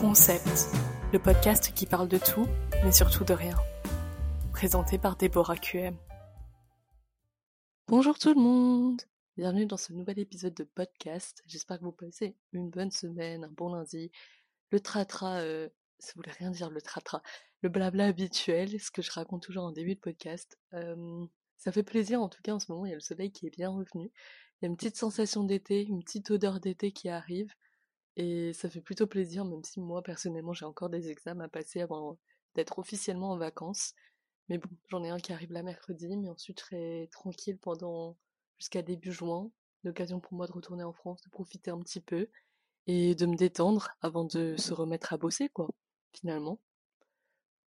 Concept, le podcast qui parle de tout, mais surtout de rien. Présenté par Déborah QM. Bonjour tout le monde Bienvenue dans ce nouvel épisode de podcast. J'espère que vous passez une bonne semaine, un bon lundi. Le tratra, euh, ça voulait rien dire le tratra, le blabla habituel, ce que je raconte toujours en début de podcast. Euh, ça fait plaisir en tout cas en ce moment, il y a le soleil qui est bien revenu. Il y a une petite sensation d'été, une petite odeur d'été qui arrive. Et ça fait plutôt plaisir, même si moi personnellement j'ai encore des examens à passer avant d'être officiellement en vacances. Mais bon, j'en ai un qui arrive là mercredi, mais ensuite je serai tranquille pendant jusqu'à début juin. L'occasion pour moi de retourner en France, de profiter un petit peu et de me détendre avant de se remettre à bosser, quoi, finalement.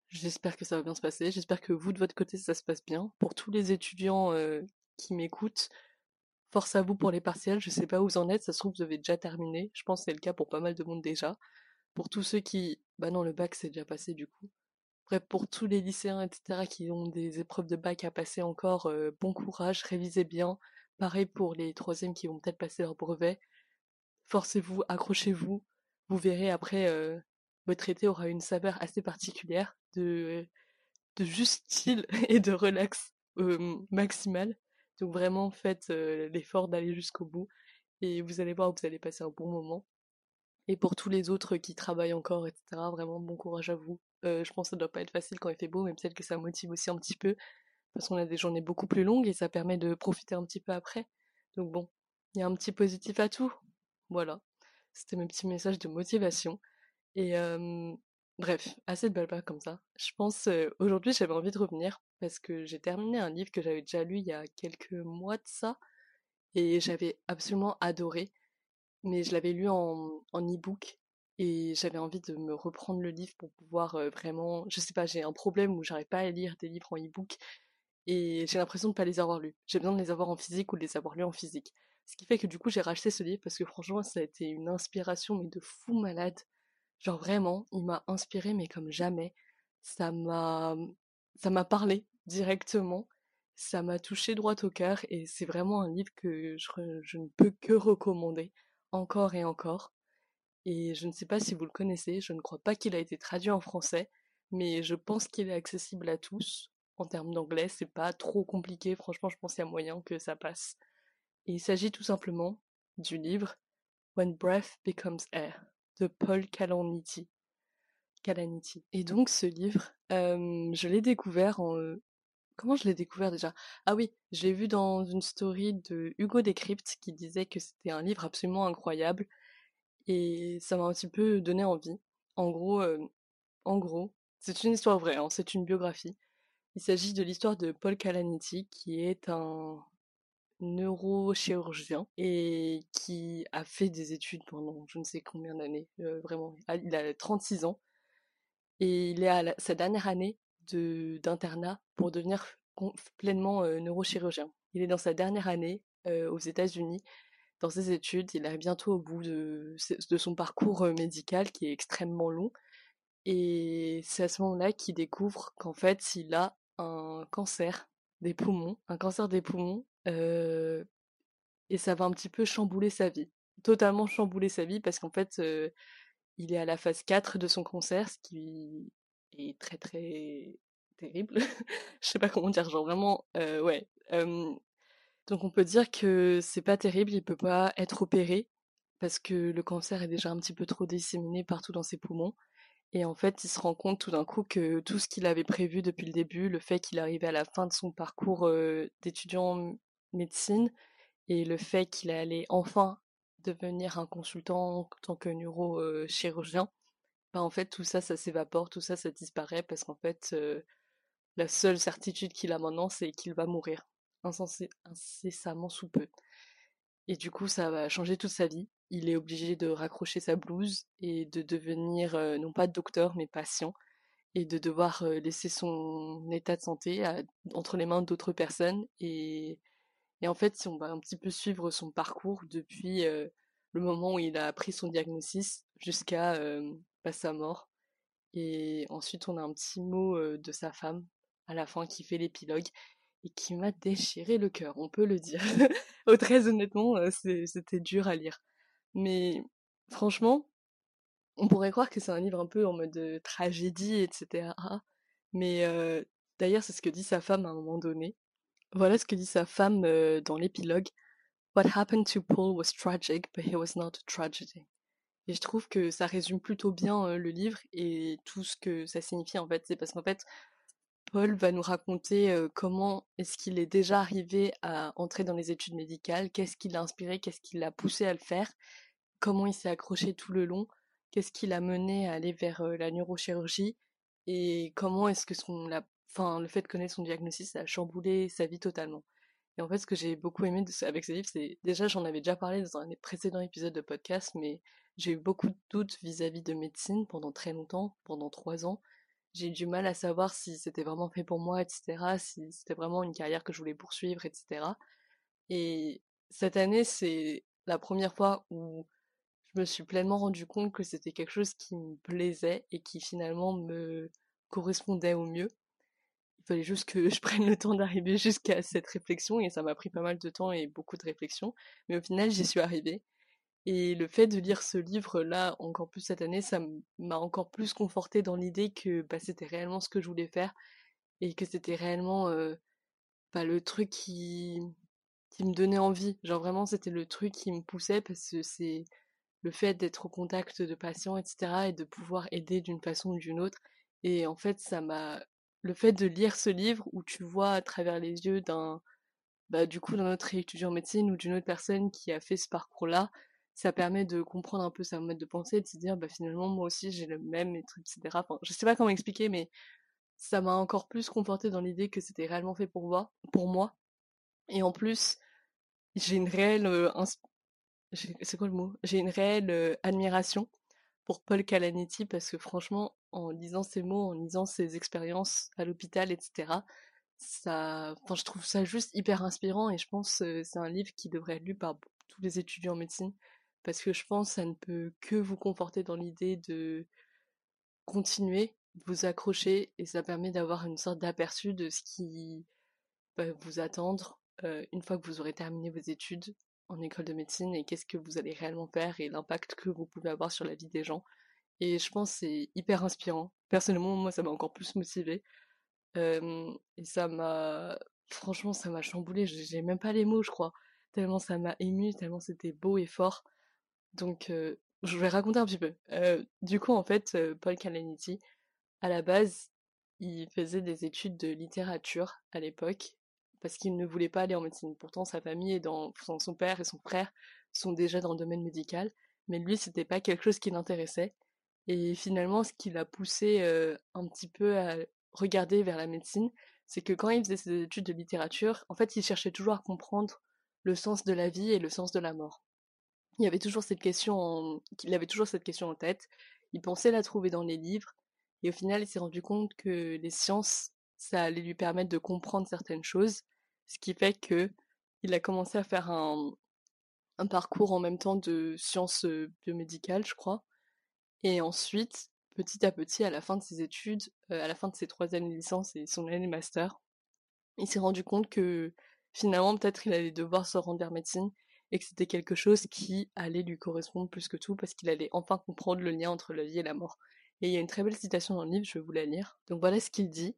J'espère que ça va bien se passer. J'espère que vous, de votre côté, ça se passe bien. Pour tous les étudiants euh, qui m'écoutent, Force à vous pour les partiels, je sais pas où vous en êtes, ça se trouve vous avez déjà terminé, je pense que c'est le cas pour pas mal de monde déjà. Pour tous ceux qui... Bah non, le bac c'est déjà passé du coup. Bref, pour tous les lycéens, etc., qui ont des épreuves de bac à passer encore, euh, bon courage, révisez bien. Pareil pour les troisièmes qui vont peut-être passer leur brevet. Forcez-vous, accrochez-vous. Vous verrez après, euh, votre été aura une saveur assez particulière de, de juste style et de relax euh, maximal. Donc vraiment faites l'effort d'aller jusqu'au bout et vous allez voir, vous allez passer un bon moment. Et pour tous les autres qui travaillent encore, etc., vraiment bon courage à vous. je pense que ça doit pas être facile quand il fait beau, mais peut-être que ça motive aussi un petit peu, parce qu'on a des journées beaucoup plus longues et ça permet de profiter un petit peu après. Donc bon, il y a un petit positif à tout. Voilà, c'était mes petits messages de motivation. Et Bref, assez de balbas comme ça. Je pense aujourd'hui j'avais envie de revenir parce que j'ai terminé un livre que j'avais déjà lu il y a quelques mois de ça et j'avais absolument adoré. Mais je l'avais lu en, en e-book et j'avais envie de me reprendre le livre pour pouvoir vraiment. Je sais pas, j'ai un problème où j'arrive pas à lire des livres en e-book et j'ai l'impression de pas les avoir lus. J'ai besoin de les avoir en physique ou de les avoir lus en physique. Ce qui fait que du coup j'ai racheté ce livre parce que franchement ça a été une inspiration mais de fou malade. Genre vraiment, il m'a inspiré mais comme jamais. Ça m'a ça m'a parlé directement. Ça m'a touché droit au cœur et c'est vraiment un livre que je, ne peux que recommander encore et encore. Et je ne sais pas si vous le connaissez, je ne crois pas qu'il a été traduit en français, mais je pense qu'il est accessible à tous. En termes d'anglais, c'est pas trop compliqué, franchement, je pense qu'il y a moyen que ça passe. Il s'agit tout simplement du livre When Breath Becomes Air de Paul Calaniti. Calaniti. Et donc ce livre, je l'ai découvert en... Comment je l'ai découvert déjà? Ah oui, je l'ai vu dans une story de Hugo Décrypte qui disait que c'était un livre absolument incroyable et ça m'a un petit peu donné envie. En gros, en gros, c'est une histoire vraie, hein, c'est une biographie. Il s'agit de l'histoire de Paul Calaniti qui est un neurochirurgien et qui a fait des études pendant je ne sais combien d'années, vraiment. Ah, il a 36 ans et il est à sa dernière année d'internat pour devenir pleinement neurochirurgien. Il est dans sa dernière année aux États-Unis dans ses études. Il est bientôt au bout de, son parcours médical qui est extrêmement long. Et c'est à ce moment-là qu'il découvre qu'en fait, il a un cancer des poumons, un cancer des poumons et ça va un petit peu chambouler sa vie. Totalement chambouler sa vie parce qu'en fait, il est à la phase 4 de son cancer, ce qui très très terrible. Je sais pas comment dire, genre vraiment, ouais. donc on peut dire que c'est pas terrible, il peut pas être opéré parce que le cancer est déjà un petit peu trop disséminé partout dans ses poumons. Et en fait, il se rend compte tout d'un coup que tout ce qu'il avait prévu depuis le début, le fait qu'il arrivait à la fin de son parcours d'étudiant en médecine et le fait qu'il allait enfin devenir un consultant en tant que neurochirurgien, bah en fait tout ça, ça s'évapore, tout ça, ça disparaît parce qu'en fait, la seule certitude qu'il a maintenant, c'est qu'il va mourir incessamment sous peu. Et du coup, ça va changer toute sa vie. Il est obligé de raccrocher sa blouse et de devenir non pas docteur mais patient et de devoir laisser son état de santé entre les mains d'autres personnes. Et, et, en fait, si on va un petit peu suivre son parcours depuis le moment où il a pris son diagnostic jusqu'à sa mort. Et ensuite, on a un petit mot de sa femme à la fin qui fait l'épilogue et qui m'a déchiré le cœur, on peut le dire. oh, très honnêtement, c'était dur à lire. Mais franchement, on pourrait croire que c'est un livre un peu en mode tragédie, etc. Mais d'ailleurs, c'est ce que dit sa femme à un moment donné. Voilà ce que dit sa femme dans l'épilogue. What happened to Paul was tragic, but he was not a tragedy. Et je trouve que ça résume plutôt bien le livre et tout ce que ça signifie en fait. C'est parce qu'en fait, Paul va nous raconter comment est-ce qu'il est déjà arrivé à entrer dans les études médicales, qu'est-ce qui l'a inspiré, qu'est-ce qui l'a poussé à le faire, comment il s'est accroché tout le long, qu'est-ce qui l'a mené à aller vers la neurochirurgie et comment est-ce que son, la, enfin, le fait de connaître son diagnostic, a chamboulé sa vie totalement. Et en fait, ce que j'ai beaucoup aimé avec ce livre, c'est déjà, j'en avais déjà parlé dans un précédent épisode de podcast, mais j'ai eu beaucoup de doutes vis-à-vis de médecine pendant très longtemps, pendant trois ans. J'ai eu du mal à savoir si c'était vraiment fait pour moi, etc., si c'était vraiment une carrière que je voulais poursuivre, etc. Et cette année, c'est la première fois où je me suis pleinement rendu compte que c'était quelque chose qui me plaisait et qui finalement me correspondait au mieux. Il fallait juste que je prenne le temps d'arriver jusqu'à cette réflexion et ça m'a pris pas mal de temps et beaucoup de réflexion. Mais au final, j'y suis arrivée. Et le fait de lire ce livre-là encore plus cette année, ça m'a encore plus conforté dans l'idée que bah, c'était réellement ce que je voulais faire et que c'était réellement bah, le truc qui, qui me donnait envie. Genre vraiment, c'était le truc qui me poussait parce que c'est le fait d'être au contact de patients, etc. et de pouvoir aider d'une façon ou d'une autre. Et en fait, ça m'a le fait de lire ce livre où tu vois à travers les yeux d'un bah, du coup d'un autre étudiant en médecine ou d'une autre personne qui a fait ce parcours-là, ça permet de comprendre un peu sa mode de pensée, de se dire bah finalement moi aussi j'ai le même etc. Enfin, je sais pas comment expliquer, mais ça m'a encore plus conforté dans l'idée que c'était réellement fait pour moi, pour moi. Et en plus, j'ai une réelle c'est quoi le mot? J'ai une réelle admiration pour Paul Calanetti parce que franchement, en lisant ses mots, en lisant ses expériences à l'hôpital, etc., ça, enfin, je trouve ça juste hyper inspirant et je pense que c'est un livre qui devrait être lu par tous les étudiants en médecine parce que je pense que ça ne peut que vous conforter dans l'idée de continuer, vous accrocher et ça permet d'avoir une sorte d'aperçu de ce qui va vous attendre une fois que vous aurez terminé vos études en école de médecine et qu'est-ce que vous allez réellement faire et l'impact que vous pouvez avoir sur la vie des gens. Et je pense que c'est hyper inspirant. Personnellement, moi, ça m'a encore plus motivé. et ça m'a... Franchement, ça m'a chamboulé. J'ai même pas les mots, je crois. Tellement ça m'a ému, tellement c'était beau et fort. Donc, je vais raconter un petit peu. du coup, en fait, Paul Kalanithi, à la base, il faisait des études de littérature à l'époque parce qu'il ne voulait pas aller en médecine. Pourtant, sa famille et son père et son frère sont déjà dans le domaine médical, mais lui, c'était pas quelque chose qui l'intéressait. Et finalement, ce qui l'a poussé un petit peu à regarder vers la médecine, c'est que quand il faisait ses études de littérature, en fait, il cherchait toujours à comprendre le sens de la vie et le sens de la mort. Il avait toujours cette question, il avait toujours cette question en tête. Il pensait la trouver dans les livres, et au final, il s'est rendu compte que les sciences, ça allait lui permettre de comprendre certaines choses, ce qui fait que il a commencé à faire un, un parcours en même temps de sciences biomédicales, je crois. Et ensuite, petit à petit, à la fin de ses études, à la fin de ses trois années de licence et son année de master, il s'est rendu compte que finalement, peut-être il allait devoir se rendre vers médecine et que c'était quelque chose qui allait lui correspondre plus que tout parce qu'il allait enfin comprendre le lien entre la vie et la mort. Et il y a une très belle citation dans le livre, je vais vous la lire. Donc voilà ce qu'il dit.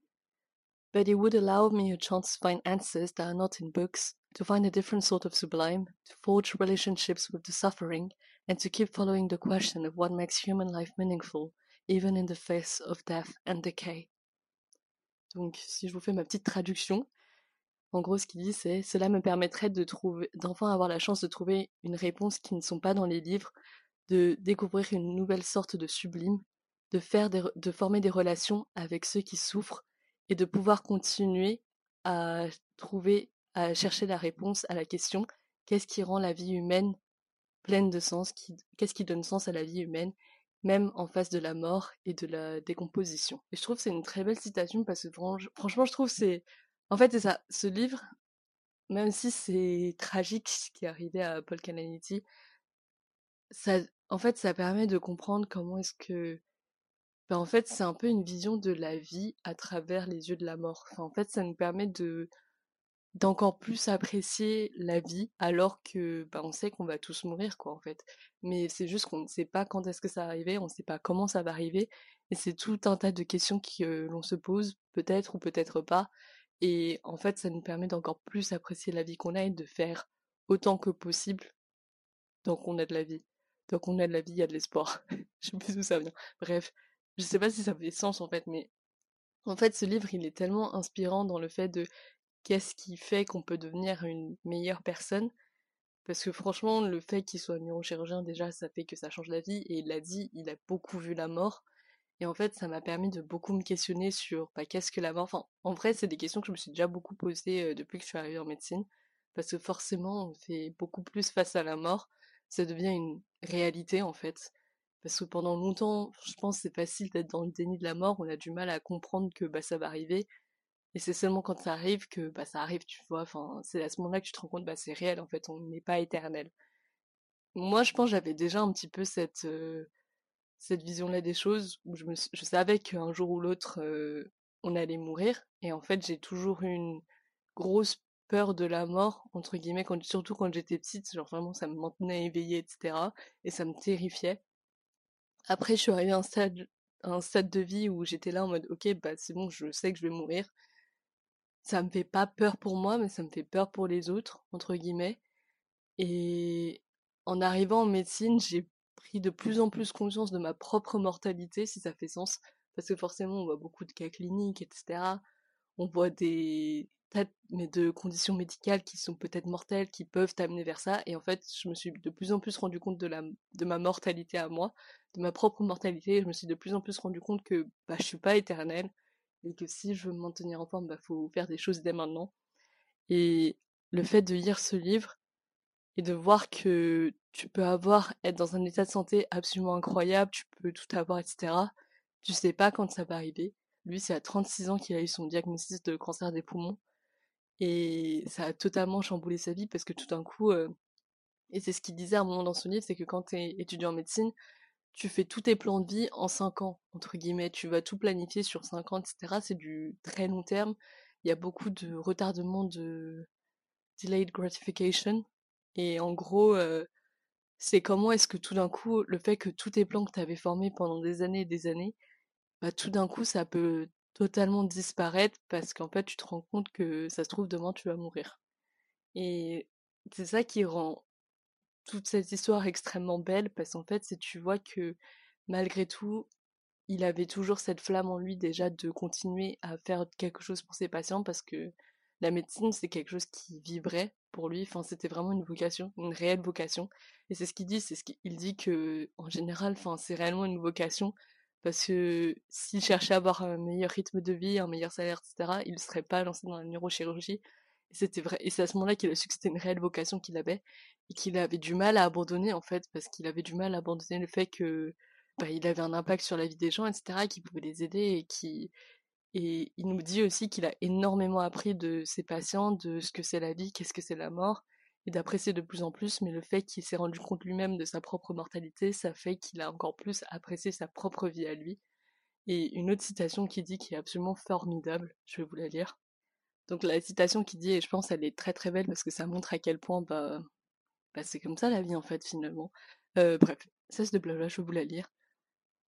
but it would allow me a chance to find answers that are not in books, to find a different sort of sublime, to forge relationships with the suffering, and to keep following the question of what makes human life meaningful, even in the face of death and decay. Donc, si je vous fais ma petite traduction, en gros, ce qu'il dit, c'est cela me permettrait de trouver, d'enfin avoir la chance de trouver une réponse qui ne sont pas dans les livres, de découvrir une nouvelle sorte de sublime, de faire de former des relations avec ceux qui souffrent et de pouvoir continuer à trouver, à chercher la réponse à la question qu'est-ce qui rend la vie humaine pleine de sens, qu'est-ce qui donne sens à la vie humaine, même en face de la mort et de la décomposition. Et je trouve que c'est une très belle citation parce que franchement, je trouve c'est, en fait, c'est ça, ce livre, même si c'est tragique ce qui est arrivé à Paul Calanetti, ça, en fait, ça permet de comprendre comment est-ce que bah, en fait, c'est un peu une vision de la vie à travers les yeux de la mort. en fait, ça nous permet de d'encore plus apprécier la vie alors que bah, on sait qu'on va tous mourir quoi en fait. Mais c'est juste qu'on ne sait pas quand est-ce que ça va arriver, on ne sait pas comment ça va arriver et c'est tout un tas de questions que l'on se pose peut-être ou peut-être pas et en fait ça nous permet d'encore plus apprécier la vie qu'on a et de faire autant que possible tant qu'on a de la vie. Tant qu'on a de la vie, il y a de l'espoir. Je sais plus d'où ça vient. Bref, je sais pas si ça fait sens en fait, mais en fait ce livre il est tellement inspirant dans le fait de qu'est-ce qui fait qu'on peut devenir une meilleure personne. Parce que franchement, le fait qu'il soit neurochirurgien, déjà, ça fait que ça change la vie. Et il l'a dit, il a beaucoup vu la mort. Et en fait, ça m'a permis de beaucoup me questionner sur bah, qu'est-ce que la mort? Enfin, en vrai, c'est des questions que je me suis déjà beaucoup posées depuis que je suis arrivée en médecine. Parce que forcément, on fait beaucoup plus face à la mort. Ça devient une réalité, en fait. Parce que pendant longtemps, je pense c'est facile d'être dans le déni de la mort. On a du mal à comprendre que bah, ça va arriver. Et c'est seulement quand ça arrive que bah, ça arrive, tu vois. Enfin, c'est à ce moment-là que tu te rends compte, bah, c'est réel, en fait, on n'est pas éternel. Moi, je pense j'avais déjà un petit peu cette, cette vision-là des choses, où je, savais qu'un jour ou l'autre, on allait mourir. Et en fait, j'ai toujours eu une grosse peur de la mort, entre guillemets, surtout quand j'étais petite. Genre, vraiment, ça me maintenait éveillée, etc. Et ça me terrifiait. Après, je suis arrivée à un stade, à un stade de vie où j'étais là en mode, ok, bah c'est bon, je sais que je vais mourir ça me fait pas peur pour moi, mais ça me fait peur pour les autres, entre guillemets. Et en arrivant en médecine, j'ai pris de plus en plus conscience de ma propre mortalité, si ça fait sens. Parce que forcément, on voit beaucoup de cas cliniques, etc. On voit des tas de conditions médicales qui sont peut-être mortelles, qui peuvent t'amener vers ça. Et en fait, je me suis de plus en plus rendu compte de, la, de ma mortalité à moi, de ma propre mortalité. Je me suis de plus en plus rendu compte que bah, je suis pas éternelle et que si je veux me maintenir en forme, bah faut faire des choses dès maintenant. Et le fait de lire ce livre et de voir que tu peux avoir, être dans un état de santé absolument incroyable, tu peux tout avoir, etc. Tu sais pas quand ça va arriver. Lui, c'est à 36 ans qu'il a eu son diagnostic de cancer des poumons. Et ça a totalement chamboulé sa vie parce que tout d'un coup, euh, et c'est ce qu'il disait à un moment dans son livre, c'est que quand tu es étudiant en médecine, tu fais tous tes plans de vie en 5 ans, entre guillemets. Tu vas tout planifier sur 5 ans, etc. C'est du très long terme. Il y a beaucoup de retardement de delayed gratification. Et en gros, c'est comment est-ce que tout d'un coup, le fait que tous tes plans que tu formés pendant des années et des années, bah tout d'un coup, ça peut totalement disparaître parce qu'en fait, tu te rends compte que ça se trouve demain, tu vas mourir. Et c'est ça qui rend toute cette histoire extrêmement belle parce qu'en fait, c'est tu vois que malgré tout, il avait toujours cette flamme en lui déjà de continuer à faire quelque chose pour ses patients parce que la médecine, c'est quelque chose qui vibrait pour lui. Enfin, c'était vraiment une vocation, une réelle vocation. Et c'est ce qu'il dit, c'est ce qu'il dit que, en général, enfin, c'est réellement une vocation parce que s'il cherchait à avoir un meilleur rythme de vie, un meilleur salaire, etc., il ne serait pas lancé dans la neurochirurgie. Et c'était vrai. Et c'est à ce moment-là qu'il a su que c'était une réelle vocation qu'il avait et qu'il avait du mal à abandonner en fait parce qu'il avait du mal à abandonner le fait que bah, il avait un impact sur la vie des gens etc qu'il pouvait les aider et qui et il nous dit aussi qu'il a énormément appris de ses patients de ce que c'est la vie qu'est-ce que c'est la mort et d'apprécier de plus en plus mais le fait qu'il s'est rendu compte lui-même de sa propre mortalité ça fait qu'il a encore plus apprécié sa propre vie à lui et une autre citation qui dit qui est absolument formidable je vais vous la lire donc la citation qui dit et je pense elle est très très belle parce que ça montre à quel point bah bah, c'est comme ça la vie en fait finalement. Euh, bref, cesse de blabla, je vais vous la lire.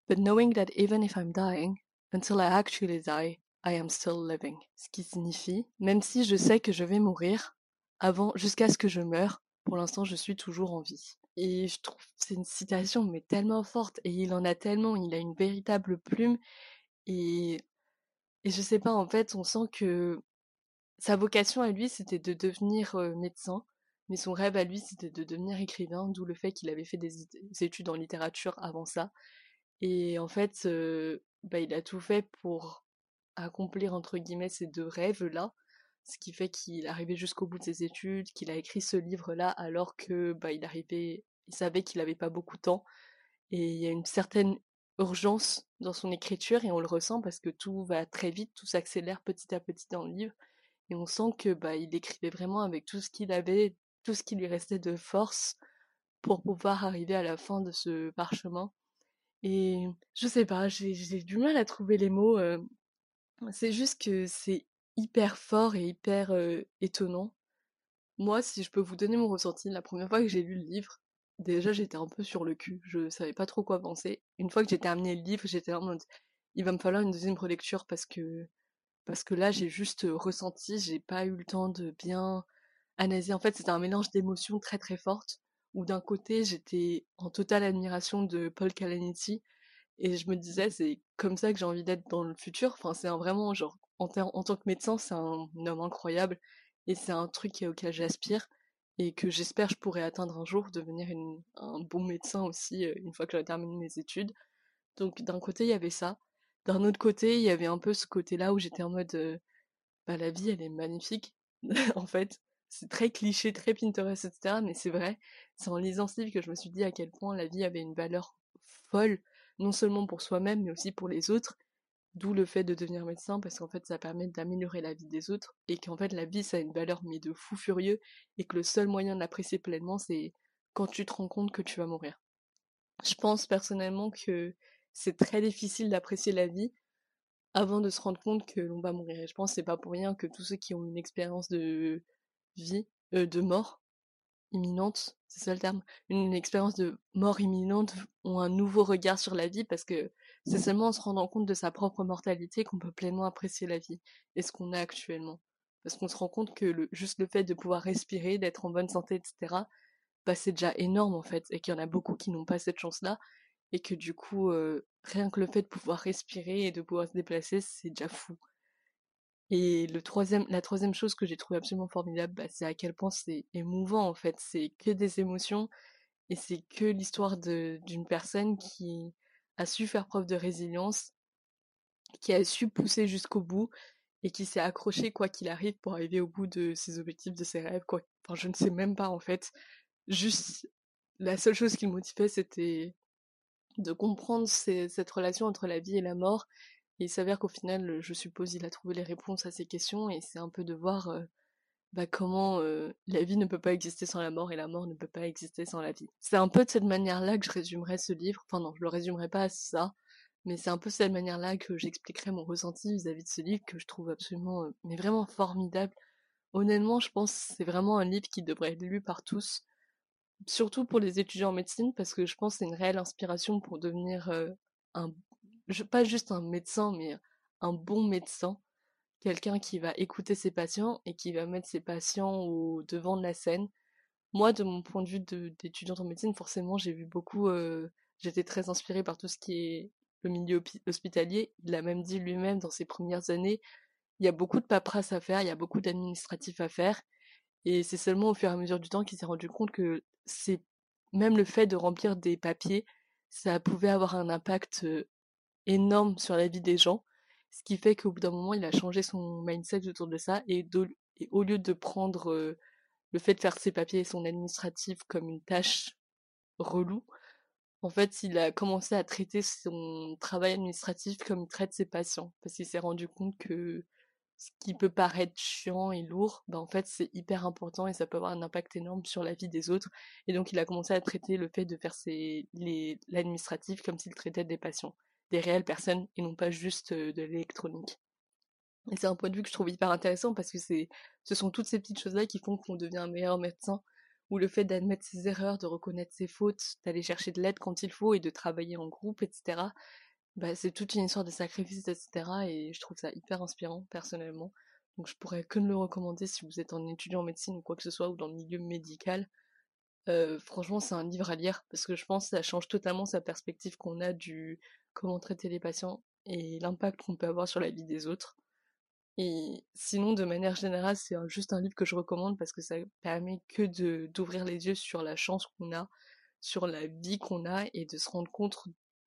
But knowing that even if I'm dying, until I actually die, I am still living. Ce qui signifie, même si je sais que je vais mourir, avant, jusqu'à ce que je meure, pour l'instant je suis toujours en vie. Et je trouve c'est une citation mais tellement forte et il en a tellement, il a une véritable plume et et je sais pas en fait, on sent que sa vocation à lui c'était de devenir médecin mais son rêve à lui, c'était de devenir écrivain, d'où le fait qu'il avait fait des, études en littérature avant ça. Et en fait, bah, il a tout fait pour accomplir, entre guillemets, ces deux rêves-là. Ce qui fait qu'il arrivait jusqu'au bout de ses études, qu'il a écrit ce livre-là alors que bah, il arrivait, il savait qu'il n'avait pas beaucoup de temps. Et il y a une certaine urgence dans son écriture et on le ressent parce que tout va très vite, tout s'accélère petit à petit dans le livre. Et on sent que bah, il écrivait vraiment avec tout ce qu'il avait tout ce qui lui restait de force pour pouvoir arriver à la fin de ce parchemin. Et je sais pas, j'ai du mal à trouver les mots. c'est juste que c'est hyper fort et hyper étonnant. Moi, si je peux vous donner mon ressenti, la première fois que j'ai lu le livre, déjà j'étais un peu sur le cul, je savais pas trop quoi penser. Une fois que j'ai terminé le livre, j'étais en mode il va me falloir une deuxième relecture parce que parce que là j'ai juste ressenti, j'ai pas eu le temps de bien analyser. En fait, c'était un mélange d'émotions très très fortes où d'un côté j'étais en totale admiration de Paul Kalanithi et je me disais c'est comme ça que j'ai envie d'être dans le futur. Enfin, c'est vraiment en, tant que médecin, c'est un homme incroyable et c'est un truc auquel j'aspire et que j'espère je pourrai atteindre un jour, devenir un bon médecin aussi une fois que j'aurai terminé mes études. Donc d'un côté il y avait ça, d'un autre côté il y avait un peu ce côté-là où j'étais en mode bah la vie elle est magnifique en fait. C'est très cliché, très Pinterest, etc. Mais c'est vrai, c'est en lisant ce livre que je me suis dit à quel point la vie avait une valeur folle, non seulement pour soi-même, mais aussi pour les autres, D'où le fait de devenir médecin, parce qu'en fait, ça permet d'améliorer la vie des autres, et qu'en fait, la vie, ça a une valeur, mais de fou furieux, et que le seul moyen de l'apprécier pleinement, c'est quand tu te rends compte que tu vas mourir. Je pense personnellement que c'est très difficile d'apprécier la vie avant de se rendre compte que l'on va mourir. Et je pense que c'est pas pour rien que tous ceux qui ont une expérience de vie, euh, de mort, imminente, c'est ça le terme, une expérience de mort imminente ont un nouveau regard sur la vie parce que c'est seulement en se rendant compte de sa propre mortalité qu'on peut pleinement apprécier la vie et ce qu'on a actuellement. Parce qu'on se rend compte que le, juste le fait de pouvoir respirer, d'être en bonne santé, etc., bah c'est déjà énorme en fait, et qu'il y en a beaucoup qui n'ont pas cette chance-là, et que du coup, euh, rien que le fait de pouvoir respirer et de pouvoir se déplacer, c'est déjà fou. Et le troisième, la troisième chose que j'ai trouvé absolument formidable, bah, c'est à quel point c'est émouvant en fait. C'est que des émotions et c'est que l'histoire d'une personne qui a su faire preuve de résilience, qui a su pousser jusqu'au bout et qui s'est accroché quoi qu'il arrive pour arriver au bout de ses objectifs, de ses rêves. Quoi. Enfin, je ne sais même pas en fait. Juste la seule chose qui le motivait, c'était de comprendre cette relation entre la vie et la mort et il s'avère qu'au final, je suppose, il a trouvé les réponses à ces questions et c'est un peu de voir bah, comment la vie ne peut pas exister sans la mort et la mort ne peut pas exister sans la vie. C'est un peu de cette manière-là que je résumerai ce livre. Enfin non, je le résumerai pas à ça, mais c'est un peu de cette manière-là que j'expliquerai mon ressenti vis-à-vis de ce livre que je trouve absolument, mais vraiment formidable. Honnêtement, je pense que c'est vraiment un livre qui devrait être lu par tous, surtout pour les étudiants en médecine, parce que je pense que c'est une réelle inspiration pour devenir un pas juste un médecin, mais un bon médecin, quelqu'un qui va écouter ses patients et qui va mettre ses patients au devant de la scène. Moi, de mon point de vue d'étudiante en médecine, forcément, j'ai vu beaucoup, euh, j'étais très inspirée par tout ce qui est le milieu hospitalier. Il l'a même dit lui-même dans ses premières années, il y a beaucoup de paperasse à faire, il y a beaucoup d'administratifs à faire. Et c'est seulement au fur et à mesure du temps qu'il s'est rendu compte que c'est même le fait de remplir des papiers, ça pouvait avoir un impact euh, énorme sur la vie des gens, ce qui fait qu'au bout d'un moment, il a changé son mindset autour de ça, et, au lieu de prendre le fait de faire ses papiers et son administratif comme une tâche relou, en fait, il a commencé à traiter son travail administratif comme il traite ses patients, parce qu'il s'est rendu compte que ce qui peut paraître chiant et lourd, bah en fait c'est hyper important et ça peut avoir un impact énorme sur la vie des autres. Et donc il a commencé à traiter le fait de faire l'administratif comme s'il traitait des patients des réelles personnes et non pas juste de l'électronique. Et c'est un point de vue que je trouve hyper intéressant parce que c'est, ce sont toutes ces petites choses-là qui font qu'on devient un meilleur médecin, ou le fait d'admettre ses erreurs, de reconnaître ses fautes, d'aller chercher de l'aide quand il faut et de travailler en groupe, etc. Bah, c'est toute une histoire de sacrifice, etc. Et je trouve ça hyper inspirant personnellement. Donc je pourrais que le recommander si vous êtes en étudiant en médecine ou quoi que ce soit ou dans le milieu médical franchement, c'est un livre à lire parce que je pense que ça change totalement sa perspective qu'on a du comment traiter les patients et l'impact qu'on peut avoir sur la vie des autres. Et sinon, de manière générale, c'est juste un livre que je recommande parce que ça permet que d'ouvrir les yeux sur la chance qu'on a, sur la vie qu'on a et de se rendre compte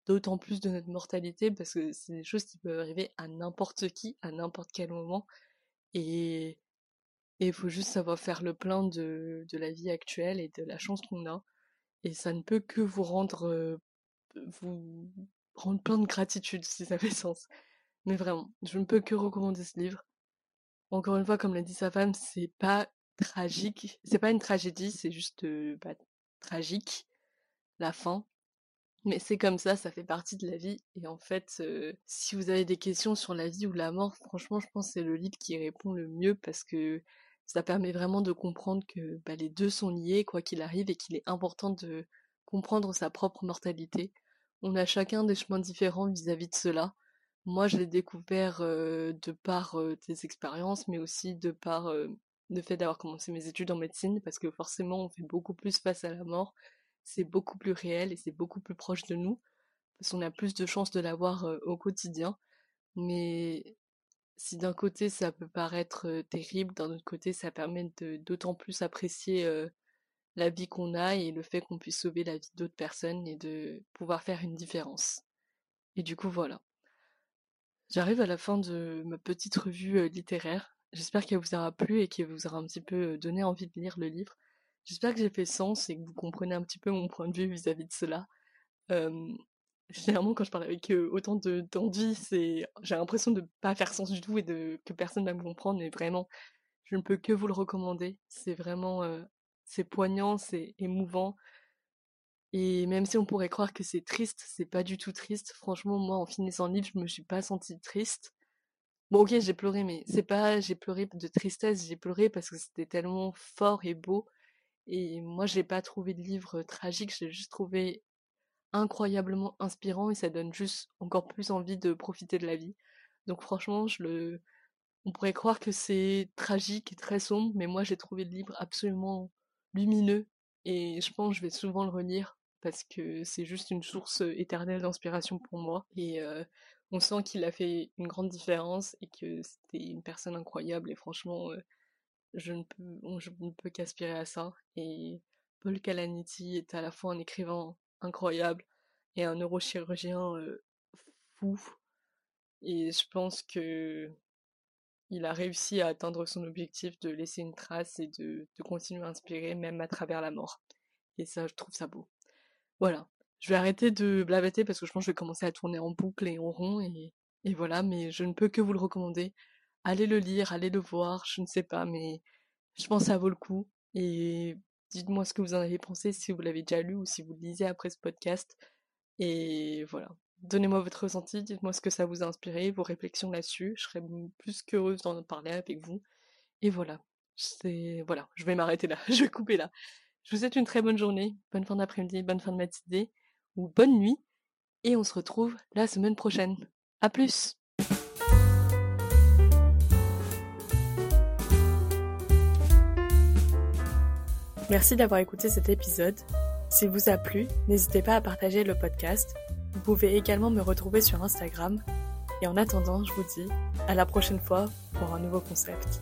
d'autant plus de notre mortalité parce que c'est des choses qui peuvent arriver à n'importe qui, à n'importe quel moment. Et il faut juste savoir faire le plein de, de la vie actuelle et de la chance qu'on a. Et ça ne peut que vous rendre, vous rendre plein de gratitude, si ça fait sens. Mais vraiment, je ne peux que recommander ce livre. Encore une fois, comme l'a dit sa femme, c'est pas tragique. C'est pas une tragédie, c'est juste pas tragique. La fin. Mais c'est comme ça, ça fait partie de la vie. Et en fait, si vous avez des questions sur la vie ou la mort, franchement, je pense que c'est le livre qui répond le mieux parce que ça permet vraiment de comprendre que bah, les deux sont liés, quoi qu'il arrive, et qu'il est important de comprendre sa propre mortalité. On a chacun des chemins différents vis-à-vis de cela. Moi, je l'ai découvert de par euh, des expériences, mais aussi de par le fait d'avoir commencé mes études en médecine, parce que forcément, on fait beaucoup plus face à la mort c'est beaucoup plus réel et c'est beaucoup plus proche de nous, parce qu'on a plus de chances de l'avoir au quotidien. Mais si d'un côté ça peut paraître terrible, d'un autre côté ça permet d'autant plus apprécier la vie qu'on a et le fait qu'on puisse sauver la vie d'autres personnes et de pouvoir faire une différence. Et du coup voilà. J'arrive à la fin de ma petite revue littéraire. J'espère qu'elle vous aura plu et qu'elle vous aura un petit peu donné envie de lire le livre. J'espère que j'ai fait sens et que vous comprenez un petit peu mon point de vue vis-à-vis de cela. généralement, quand je parle avec autant d'envie, j'ai l'impression de pas faire sens du tout et de que personne ne va me comprendre. Mais vraiment, je ne peux que vous le recommander. C'est vraiment c'est poignant, c'est émouvant. Et même si on pourrait croire que c'est triste, c'est pas du tout triste. Franchement, moi, en finissant le livre, je me suis pas sentie triste. Bon, ok, j'ai pleuré, mais c'est pas j'ai pleuré de tristesse, j'ai pleuré parce que c'était tellement fort et beau et moi, j'ai pas trouvé de livre tragique, j'ai juste trouvé incroyablement inspirant et ça donne juste encore plus envie de profiter de la vie. Donc franchement, on pourrait croire que c'est tragique et très sombre, mais moi j'ai trouvé le livre absolument lumineux et je pense que je vais souvent le relire parce que c'est juste une source éternelle d'inspiration pour moi et on sent qu'il a fait une grande différence et que c'était une personne incroyable et franchement je ne peux, qu'aspirer à ça. Et Paul Calaniti est à la fois un écrivain incroyable et un neurochirurgien fou. Et je pense que il a réussi à atteindre son objectif de laisser une trace et de, continuer à inspirer même à travers la mort. Et ça, je trouve ça beau. Voilà. Je vais arrêter de blavater parce que je pense que je vais commencer à tourner en boucle et en rond et, et voilà, mais je ne peux que vous le recommander allez le lire, allez le voir, je ne sais pas, mais je pense que ça vaut le coup. Et dites-moi ce que vous en avez pensé, si vous l'avez déjà lu ou si vous le lisez après ce podcast. Et voilà. Donnez-moi votre ressenti, dites-moi ce que ça vous a inspiré, vos réflexions là-dessus. Je serais plus qu'heureuse d'en parler avec vous. Et voilà. C'est voilà, je vais m'arrêter là, je vais couper là. Je vous souhaite une très bonne journée, bonne fin d'après-midi, bonne fin de matinée ou bonne nuit. Et on se retrouve la semaine prochaine. À plus! Merci d'avoir écouté cet épisode. S'il vous a plu, n'hésitez pas à partager le podcast. Vous pouvez également me retrouver sur Instagram. Et en attendant, je vous dis à la prochaine fois pour un nouveau concept.